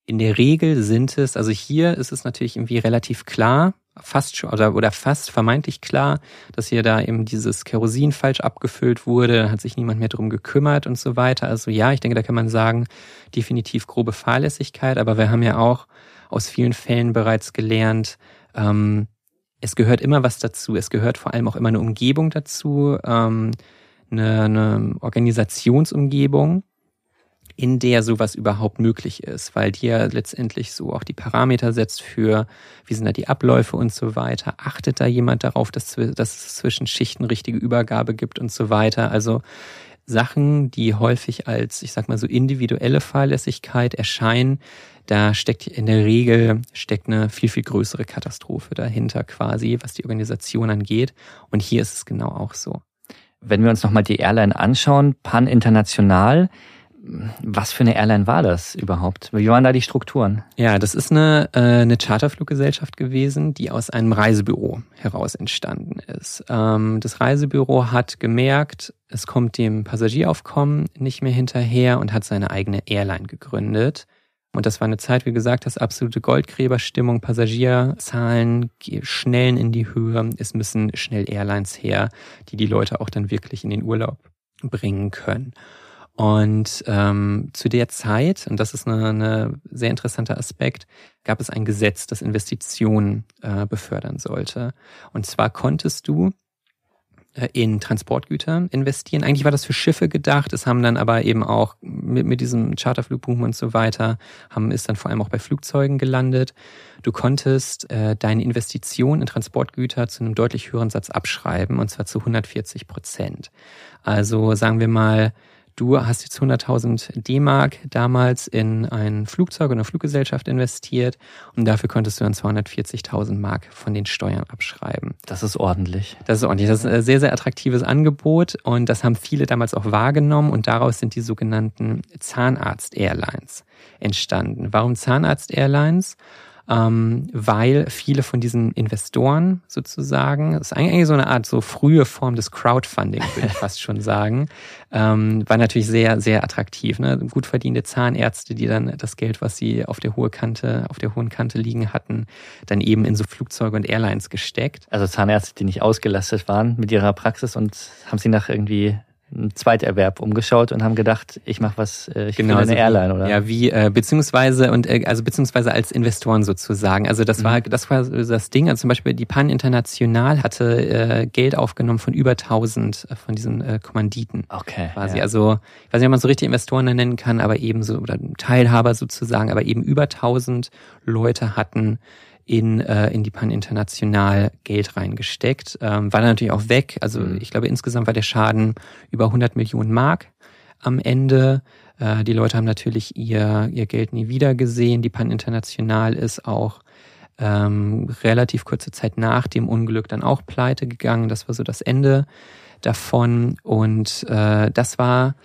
In der Regel sind es, also hier ist es natürlich irgendwie relativ klar, fast schon oder, oder fast vermeintlich klar, dass hier da eben dieses Kerosin falsch abgefüllt wurde, hat sich niemand mehr drum gekümmert und so weiter. Also ja, ich denke, da kann man sagen, definitiv grobe Fahrlässigkeit, aber wir haben ja auch aus vielen Fällen bereits gelernt, ähm, es gehört immer was dazu. Es gehört vor allem auch immer eine Umgebung dazu, ähm, eine, eine Organisationsumgebung in der sowas überhaupt möglich ist, weil die ja letztendlich so auch die Parameter setzt für, wie sind da die Abläufe und so weiter. Achtet da jemand darauf, dass, dass es zwischen Schichten richtige Übergabe gibt und so weiter. Also Sachen, die häufig als, ich sag mal so individuelle Fahrlässigkeit erscheinen, da steckt in der Regel steckt eine viel, viel größere Katastrophe dahinter quasi, was die Organisation angeht. Und hier ist es genau auch so. Wenn wir uns nochmal die Airline anschauen, Pan International, was für eine Airline war das überhaupt? Wie waren da die Strukturen? Ja, das ist eine, äh, eine Charterfluggesellschaft gewesen, die aus einem Reisebüro heraus entstanden ist. Ähm, das Reisebüro hat gemerkt, es kommt dem Passagieraufkommen nicht mehr hinterher und hat seine eigene Airline gegründet. Und das war eine Zeit, wie gesagt, das absolute Goldgräberstimmung, Passagierzahlen schnellen in die Höhe. Es müssen schnell Airlines her, die die Leute auch dann wirklich in den Urlaub bringen können. Und ähm, zu der Zeit, und das ist ein sehr interessanter Aspekt, gab es ein Gesetz, das Investitionen äh, befördern sollte. Und zwar konntest du äh, in Transportgüter investieren. Eigentlich war das für Schiffe gedacht. Es haben dann aber eben auch mit, mit diesem Charterflugboom und so weiter, haben ist dann vor allem auch bei Flugzeugen gelandet. Du konntest äh, deine Investition in Transportgüter zu einem deutlich höheren Satz abschreiben, und zwar zu 140 Prozent. Also sagen wir mal, Du hast jetzt 100.000 D-Mark damals in ein Flugzeug und eine Fluggesellschaft investiert und dafür konntest du dann 240.000 Mark von den Steuern abschreiben. Das ist ordentlich. Das ist ordentlich. Das ist ein sehr, sehr attraktives Angebot und das haben viele damals auch wahrgenommen und daraus sind die sogenannten Zahnarzt-Airlines entstanden. Warum Zahnarzt-Airlines? Ähm, weil viele von diesen Investoren sozusagen, das ist eigentlich so eine Art so frühe Form des Crowdfunding, würde ich fast schon sagen, ähm, war natürlich sehr, sehr attraktiv. Ne? Gut verdiente Zahnärzte, die dann das Geld, was sie auf der hohen Kante, auf der hohen Kante liegen hatten, dann eben in so Flugzeuge und Airlines gesteckt. Also Zahnärzte, die nicht ausgelastet waren mit ihrer Praxis und haben sie nach irgendwie einen Zweiterwerb umgeschaut und haben gedacht, ich mache was, äh, ich genau, eine also Airline, oder? Ja, wie äh, beziehungsweise und äh, also beziehungsweise als Investoren sozusagen. Also das mhm. war das war das Ding. Also zum Beispiel die Pan International hatte äh, Geld aufgenommen von über 1000 äh, von diesen äh, Kommanditen. Okay. Quasi. Ja. Also ich weiß nicht, ob man so richtig Investoren nennen kann, aber eben so oder Teilhaber sozusagen, aber eben über 1000 Leute hatten in, äh, in die Pan International Geld reingesteckt. Ähm, war dann natürlich auch weg. Also mhm. ich glaube, insgesamt war der Schaden über 100 Millionen Mark am Ende. Äh, die Leute haben natürlich ihr, ihr Geld nie wieder gesehen. Die Pan International ist auch ähm, relativ kurze Zeit nach dem Unglück dann auch pleite gegangen. Das war so das Ende davon. Und äh, das war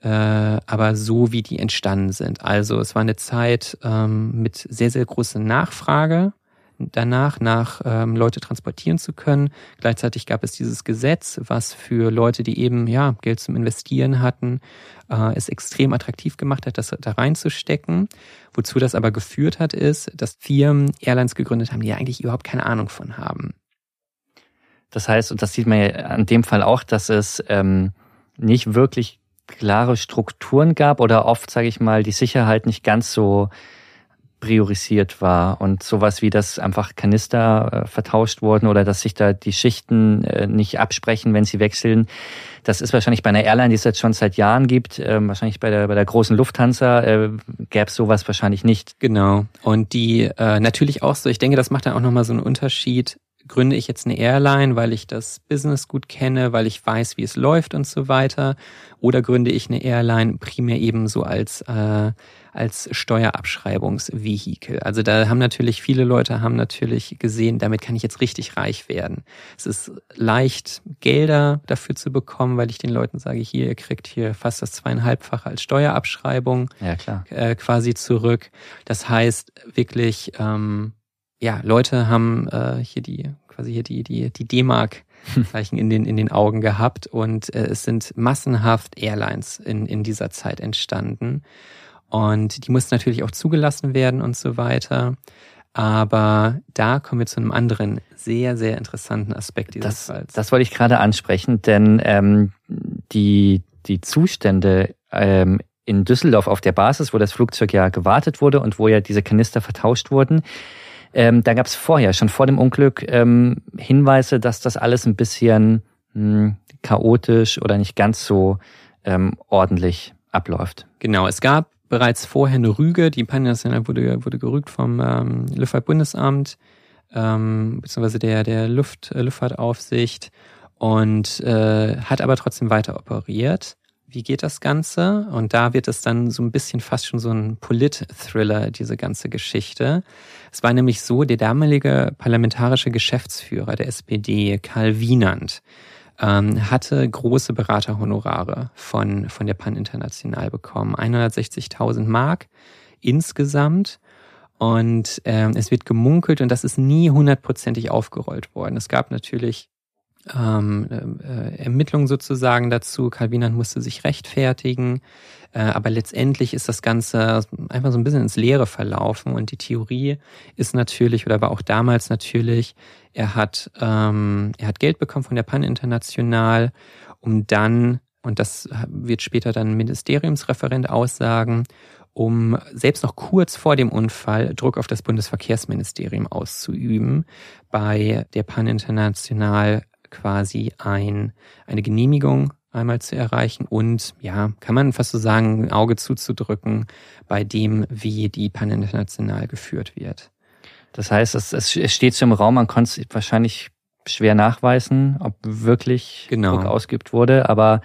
äh, aber so, wie die entstanden sind. Also es war eine Zeit ähm, mit sehr, sehr großer Nachfrage danach, nach ähm, Leute transportieren zu können. Gleichzeitig gab es dieses Gesetz, was für Leute, die eben ja Geld zum Investieren hatten, äh, es extrem attraktiv gemacht hat, das da reinzustecken. Wozu das aber geführt hat, ist, dass Firmen Airlines gegründet haben, die eigentlich überhaupt keine Ahnung von haben. Das heißt, und das sieht man ja an dem Fall auch, dass es ähm, nicht wirklich klare Strukturen gab oder oft, sage ich mal, die Sicherheit nicht ganz so priorisiert war und sowas wie das einfach Kanister äh, vertauscht wurden oder dass sich da die Schichten äh, nicht absprechen, wenn sie wechseln. Das ist wahrscheinlich bei einer Airline, die es jetzt schon seit Jahren gibt, äh, wahrscheinlich bei der bei der großen Lufthansa äh, gäbe es sowas wahrscheinlich nicht. Genau. Und die äh, natürlich auch so, ich denke, das macht dann auch nochmal so einen Unterschied gründe ich jetzt eine Airline, weil ich das Business gut kenne, weil ich weiß, wie es läuft und so weiter, oder gründe ich eine Airline primär eben so als äh, als Steuerabschreibungsvehikel. Also da haben natürlich viele Leute haben natürlich gesehen, damit kann ich jetzt richtig reich werden. Es ist leicht, Gelder dafür zu bekommen, weil ich den Leuten sage, hier, ihr kriegt hier fast das zweieinhalbfache als Steuerabschreibung ja, klar. Äh, quasi zurück. Das heißt wirklich, ähm, ja, Leute haben äh, hier die quasi hier die die die D-Mark Zeichen in den in den Augen gehabt und äh, es sind massenhaft Airlines in in dieser Zeit entstanden und die mussten natürlich auch zugelassen werden und so weiter. Aber da kommen wir zu einem anderen sehr, sehr interessanten Aspekt dieses das, Falls. Das wollte ich gerade ansprechen, denn ähm, die, die Zustände ähm, in Düsseldorf auf der Basis, wo das Flugzeug ja gewartet wurde und wo ja diese Kanister vertauscht wurden, ähm, da gab es vorher, schon vor dem Unglück, ähm, Hinweise, dass das alles ein bisschen mh, hm, chaotisch oder nicht ganz so ähm, ordentlich abläuft. Genau, es gab bereits vorher eine Rüge, die Pannational wurde, wurde gerügt vom ähm, Luftfahrtbundesamt, ähm, beziehungsweise der, der Luft, äh, Luftfahrtaufsicht und äh, hat aber trotzdem weiter operiert wie geht das Ganze? Und da wird es dann so ein bisschen fast schon so ein Polit-Thriller, diese ganze Geschichte. Es war nämlich so, der damalige parlamentarische Geschäftsführer der SPD, Karl Wienand, ähm, hatte große Beraterhonorare von, von der Pan International bekommen. 160.000 Mark insgesamt. Und ähm, es wird gemunkelt und das ist nie hundertprozentig aufgerollt worden. Es gab natürlich ähm, äh, Ermittlungen sozusagen dazu. Calvinan musste sich rechtfertigen, äh, aber letztendlich ist das Ganze einfach so ein bisschen ins Leere verlaufen und die Theorie ist natürlich oder war auch damals natürlich, er hat ähm, er hat Geld bekommen von der Pan International, um dann und das wird später dann Ministeriumsreferent aussagen, um selbst noch kurz vor dem Unfall Druck auf das Bundesverkehrsministerium auszuüben, bei der Pan International quasi ein, eine Genehmigung einmal zu erreichen und ja, kann man fast so sagen, ein Auge zuzudrücken bei dem, wie die Pan International geführt wird. Das heißt, es, es steht so im Raum, man konnte es wahrscheinlich schwer nachweisen, ob wirklich genau. Druck ausgeübt wurde, aber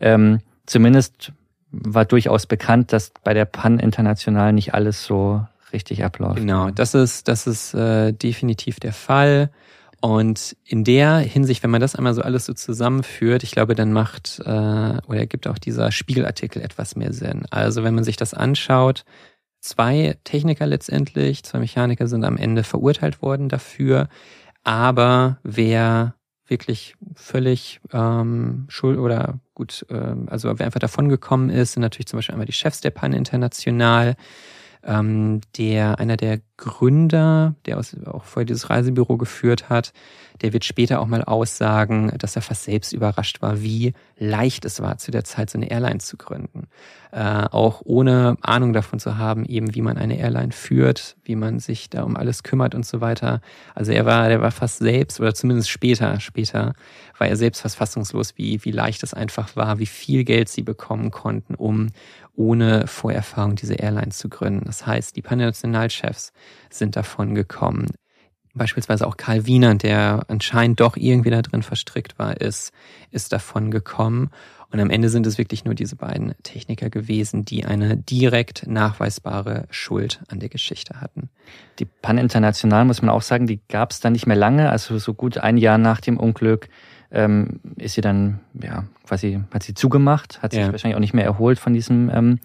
ähm, zumindest war durchaus bekannt, dass bei der Pan International nicht alles so richtig abläuft. Genau, das ist, das ist äh, definitiv der Fall. Und in der Hinsicht, wenn man das einmal so alles so zusammenführt, ich glaube, dann macht äh, oder gibt auch dieser Spiegelartikel etwas mehr Sinn. Also wenn man sich das anschaut, zwei Techniker letztendlich, zwei Mechaniker sind am Ende verurteilt worden dafür. Aber wer wirklich völlig ähm, schuld oder gut, ähm, also wer einfach davon gekommen ist, sind natürlich zum Beispiel einmal die Chefs der Pan International, ähm, der einer der Gründer, der auch vorher dieses Reisebüro geführt hat, der wird später auch mal aussagen, dass er fast selbst überrascht war, wie leicht es war, zu der Zeit so eine Airline zu gründen. Äh, auch ohne Ahnung davon zu haben, eben wie man eine Airline führt, wie man sich da um alles kümmert und so weiter. Also er war, der war fast selbst, oder zumindest später, später, war er selbst fast fassungslos, wie, wie leicht es einfach war, wie viel Geld sie bekommen konnten, um ohne Vorerfahrung diese Airline zu gründen. Das heißt, die Pannationalchefs sind davon gekommen. Beispielsweise auch Karl Wiener, der anscheinend doch irgendwie da drin verstrickt war, ist, ist davon gekommen. Und am Ende sind es wirklich nur diese beiden Techniker gewesen, die eine direkt nachweisbare Schuld an der Geschichte hatten. Die Pan International, muss man auch sagen, die gab es dann nicht mehr lange, also so gut ein Jahr nach dem Unglück ähm, ist sie dann, ja, quasi, hat sie zugemacht, hat sich ja. wahrscheinlich auch nicht mehr erholt von diesem ähm,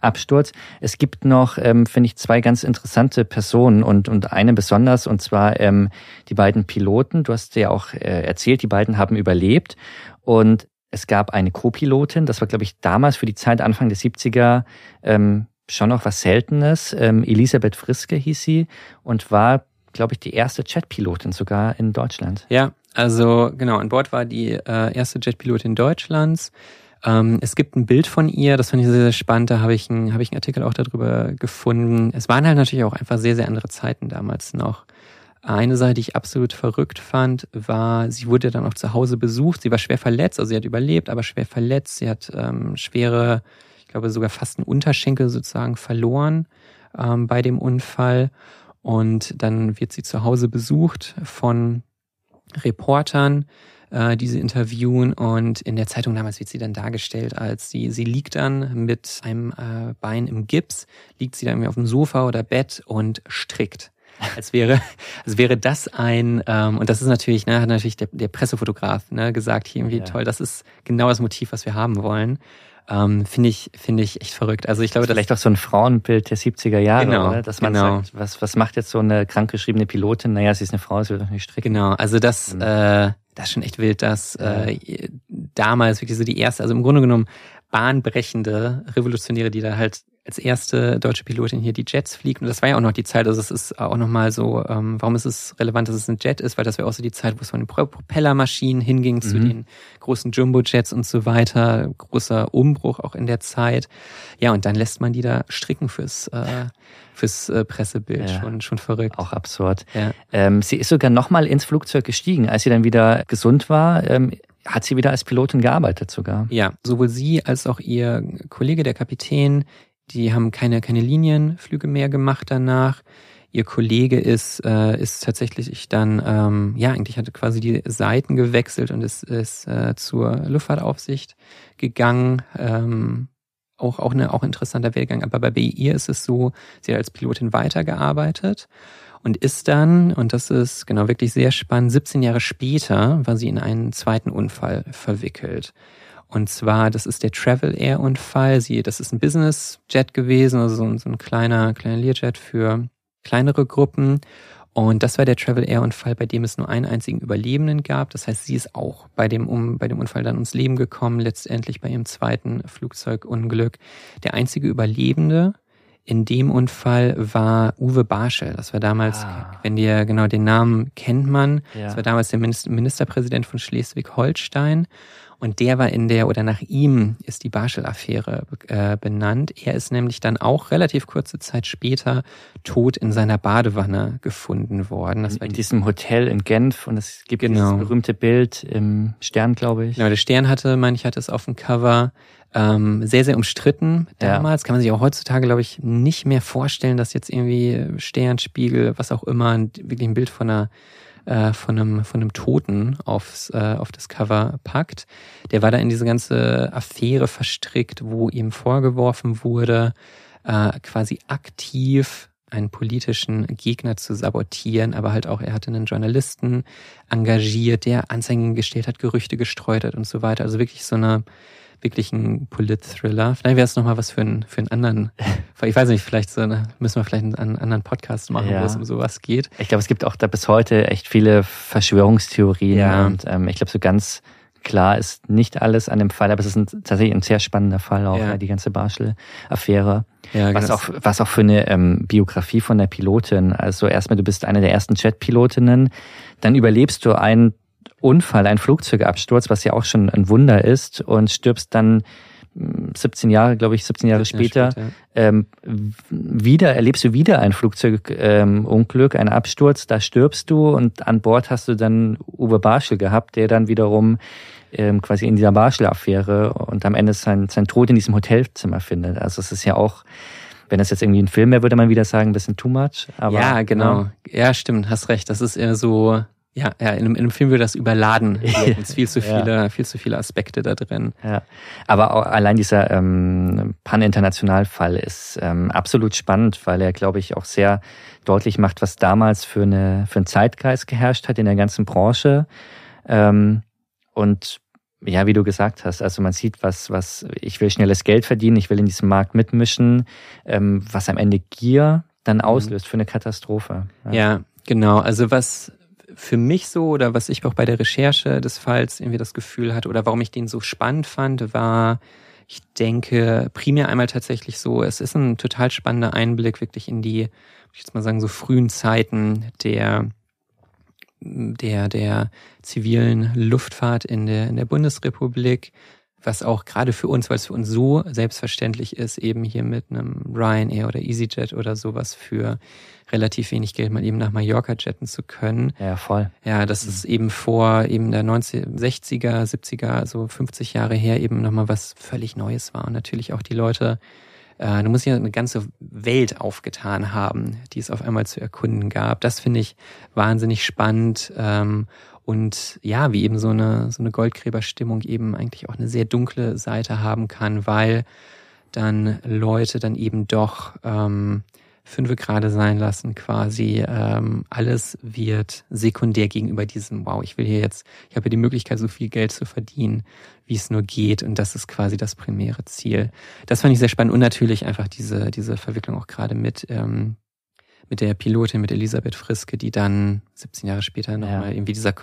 Absturz. Es gibt noch, ähm, finde ich, zwei ganz interessante Personen und, und eine besonders, und zwar ähm, die beiden Piloten. Du hast ja auch äh, erzählt, die beiden haben überlebt und es gab eine Co-Pilotin, das war, glaube ich, damals für die Zeit Anfang der 70er ähm, schon noch was Seltenes. Ähm, Elisabeth Friske hieß sie und war, glaube ich, die erste Jetpilotin sogar in Deutschland. Ja, also genau, an Bord war die äh, erste Jetpilotin Deutschlands. Ähm, es gibt ein Bild von ihr, das fand ich sehr, sehr spannend, da habe ich, ein, hab ich einen Artikel auch darüber gefunden. Es waren halt natürlich auch einfach sehr, sehr andere Zeiten damals noch. Eine Sache, die ich absolut verrückt fand, war, sie wurde dann auch zu Hause besucht. Sie war schwer verletzt, also sie hat überlebt, aber schwer verletzt. Sie hat ähm, schwere, ich glaube sogar fast einen Unterschenkel sozusagen verloren ähm, bei dem Unfall. Und dann wird sie zu Hause besucht von Reportern, äh, die sie interviewen und in der Zeitung damals wird sie dann dargestellt als sie, sie liegt dann mit einem äh, Bein im Gips, liegt sie dann irgendwie auf dem Sofa oder Bett und strickt. Als wäre, als wäre das ein, ähm, und das ist natürlich, ne, hat natürlich der, der Pressefotograf ne, gesagt, hier irgendwie ja. toll, das ist genau das Motiv, was wir haben wollen. Ähm, finde ich, finde ich echt verrückt. Also ich glaube, das ist vielleicht auch so ein Frauenbild der 70er Jahre, genau, oder? Dass man genau. sagt, was, was macht jetzt so eine krankgeschriebene Pilotin? Naja, sie ist eine Frau, sie wird doch nicht stricken. Genau, also das, mhm. äh, das ist schon echt wild, dass äh, damals wirklich so die erste, also im Grunde genommen bahnbrechende Revolutionäre, die da halt als erste deutsche Pilotin hier die Jets fliegt. Und das war ja auch noch die Zeit, also es ist auch nochmal so, ähm, warum ist es relevant, dass es ein Jet ist, weil das war auch so die Zeit, wo es von den Propellermaschinen hinging mhm. zu den großen Jumbo-Jets und so weiter. Großer Umbruch auch in der Zeit. Ja, und dann lässt man die da stricken fürs, äh, fürs äh, Pressebild. Ja. Schon, schon verrückt. Auch absurd. Ja. Ähm, sie ist sogar nochmal ins Flugzeug gestiegen, als sie dann wieder gesund war. Ähm, hat sie wieder als Pilotin gearbeitet sogar. Ja, sowohl sie als auch ihr Kollege, der Kapitän, die haben keine, keine Linienflüge mehr gemacht danach. Ihr Kollege ist, äh, ist tatsächlich dann, ähm, ja, eigentlich hatte quasi die Seiten gewechselt und ist, ist äh, zur Luftfahrtaufsicht gegangen. Ähm, auch, auch, eine, auch interessanter Wehrgang. Aber bei ihr ist es so, sie hat als Pilotin weitergearbeitet und ist dann, und das ist genau wirklich sehr spannend, 17 Jahre später war sie in einen zweiten Unfall verwickelt. Und zwar, das ist der Travel Air Unfall. Sie, das ist ein Business Jet gewesen, also so ein, so ein kleiner, kleiner Learjet für kleinere Gruppen. Und das war der Travel Air Unfall, bei dem es nur einen einzigen Überlebenden gab. Das heißt, sie ist auch bei dem, um, bei dem Unfall dann ums Leben gekommen, letztendlich bei ihrem zweiten Flugzeugunglück. Der einzige Überlebende in dem Unfall war Uwe Barschel. Das war damals, ah. wenn dir genau den Namen kennt man, ja. das war damals der Ministerpräsident von Schleswig-Holstein. Und der war in der, oder nach ihm ist die Barschel-Affäre äh, benannt. Er ist nämlich dann auch relativ kurze Zeit später tot in seiner Badewanne gefunden worden. Das war in diesem Hotel in Genf und es gibt genau. dieses berühmte Bild im Stern, glaube ich. Genau, der Stern hatte, meine ich, hatte es auf dem Cover. Ähm, sehr, sehr umstritten damals. Ja. Kann man sich auch heutzutage, glaube ich, nicht mehr vorstellen, dass jetzt irgendwie Stern, Spiegel, was auch immer, wirklich ein Bild von einer äh, von einem von einem Toten aufs äh, auf das Cover packt. Der war da in diese ganze Affäre verstrickt, wo ihm vorgeworfen wurde, äh, quasi aktiv einen politischen Gegner zu sabotieren, aber halt auch, er hatte einen Journalisten engagiert, der Anzeigen gestellt hat, Gerüchte gestreut hat und so weiter. Also wirklich so eine wirklich ein Polit-Thriller. Vielleicht wäre es nochmal was für, einen für einen anderen, ich weiß nicht, vielleicht so, müssen wir vielleicht einen anderen Podcast machen, ja. wo es um sowas geht. Ich glaube, es gibt auch da bis heute echt viele Verschwörungstheorien ja. und ähm, ich glaube, so ganz klar ist nicht alles an dem Fall, aber es ist ein, tatsächlich ein sehr spannender Fall auch, ja. die ganze Barschel-Affäre. Ja, was, auch, was auch für eine ähm, Biografie von der Pilotin. Also erstmal, du bist eine der ersten Jet-Pilotinnen, dann überlebst du einen Unfall, einen Flugzeugabsturz, was ja auch schon ein Wunder ist, und stirbst dann 17 hm, Jahre, glaube ich, 17 Jahre 17 später, später. Ähm, wieder erlebst du wieder ein Flugzeugunglück, ähm, einen Absturz, da stirbst du und an Bord hast du dann Uwe Barschel gehabt, der dann wiederum ähm, quasi in dieser Barschel-Affäre und am Ende sein, sein Tod in diesem Hotelzimmer findet. Also es ist ja auch wenn das jetzt irgendwie ein Film wäre, würde man wieder sagen, ein bisschen too much. Aber, ja, genau. Ja. ja, stimmt, hast recht. Das ist eher so, ja, ja, in einem, in einem Film würde das überladen. Es viel zu viele, ja. viel zu viele Aspekte da drin. Ja, aber auch allein dieser ähm, Pan-International-Fall ist ähm, absolut spannend, weil er, glaube ich, auch sehr deutlich macht, was damals für eine für einen Zeitgeist geherrscht hat in der ganzen Branche. Ähm, und ja, wie du gesagt hast, also man sieht, was, was, ich will schnelles Geld verdienen, ich will in diesem Markt mitmischen, ähm, was am Ende Gier dann mhm. auslöst für eine Katastrophe. Ja. ja, genau. Also was für mich so oder was ich auch bei der Recherche des Falls irgendwie das Gefühl hatte oder warum ich den so spannend fand, war, ich denke, primär einmal tatsächlich so, es ist ein total spannender Einblick wirklich in die, ich jetzt mal sagen, so frühen Zeiten der der, der zivilen Luftfahrt in der, in der Bundesrepublik, was auch gerade für uns, weil es für uns so selbstverständlich ist, eben hier mit einem Ryanair oder EasyJet oder sowas für relativ wenig Geld mal eben nach Mallorca jetten zu können. Ja, voll. Ja, das mhm. ist eben vor eben der 1960er, 70er, so 50 Jahre her eben nochmal was völlig Neues war und natürlich auch die Leute äh, du musst ja eine ganze Welt aufgetan haben, die es auf einmal zu erkunden gab. Das finde ich wahnsinnig spannend. Ähm, und ja, wie eben so eine, so eine Goldgräberstimmung eben eigentlich auch eine sehr dunkle Seite haben kann, weil dann Leute dann eben doch ähm, fünfe gerade sein lassen, quasi. Ähm, alles wird sekundär gegenüber diesem, wow, ich will hier jetzt, ich habe hier die Möglichkeit, so viel Geld zu verdienen, wie es nur geht. Und das ist quasi das primäre Ziel. Das fand ich sehr spannend und natürlich einfach diese, diese Verwicklung auch gerade mit, ähm, mit der Pilotin, mit Elisabeth Friske, die dann 17 Jahre später nochmal ja. irgendwie dieser,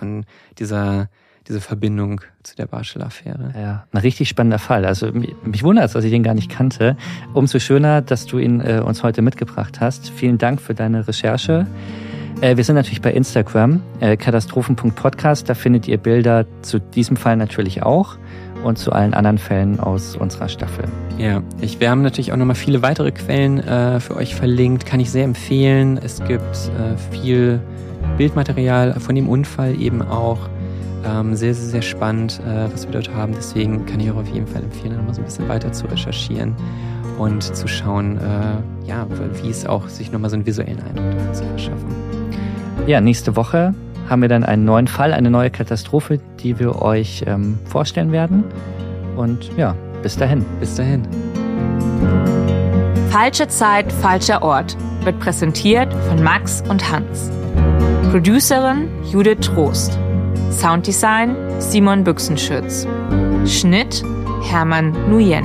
dieser diese Verbindung zu der Barschel-Affäre. Ja, ein richtig spannender Fall. Also mich wundert es, dass ich den gar nicht kannte. Umso schöner, dass du ihn äh, uns heute mitgebracht hast. Vielen Dank für deine Recherche. Äh, wir sind natürlich bei Instagram, äh, katastrophen.podcast. Da findet ihr Bilder zu diesem Fall natürlich auch und zu allen anderen Fällen aus unserer Staffel. Ja, ich, wir haben natürlich auch nochmal viele weitere Quellen äh, für euch verlinkt. Kann ich sehr empfehlen. Es gibt äh, viel Bildmaterial von dem Unfall eben auch. Ähm, sehr, sehr, sehr spannend, äh, was wir dort haben. Deswegen kann ich auch auf jeden Fall empfehlen, nochmal so ein bisschen weiter zu recherchieren und zu schauen, äh, ja, wie es auch sich nochmal so einen visuellen Eindruck davon zu verschaffen. Ja, nächste Woche haben wir dann einen neuen Fall, eine neue Katastrophe, die wir euch ähm, vorstellen werden. Und ja, bis dahin. Bis dahin. Falsche Zeit, falscher Ort wird präsentiert von Max und Hans. Producerin Judith Trost. Sounddesign Simon Büchsenschütz. Schnitt Hermann Nuyen.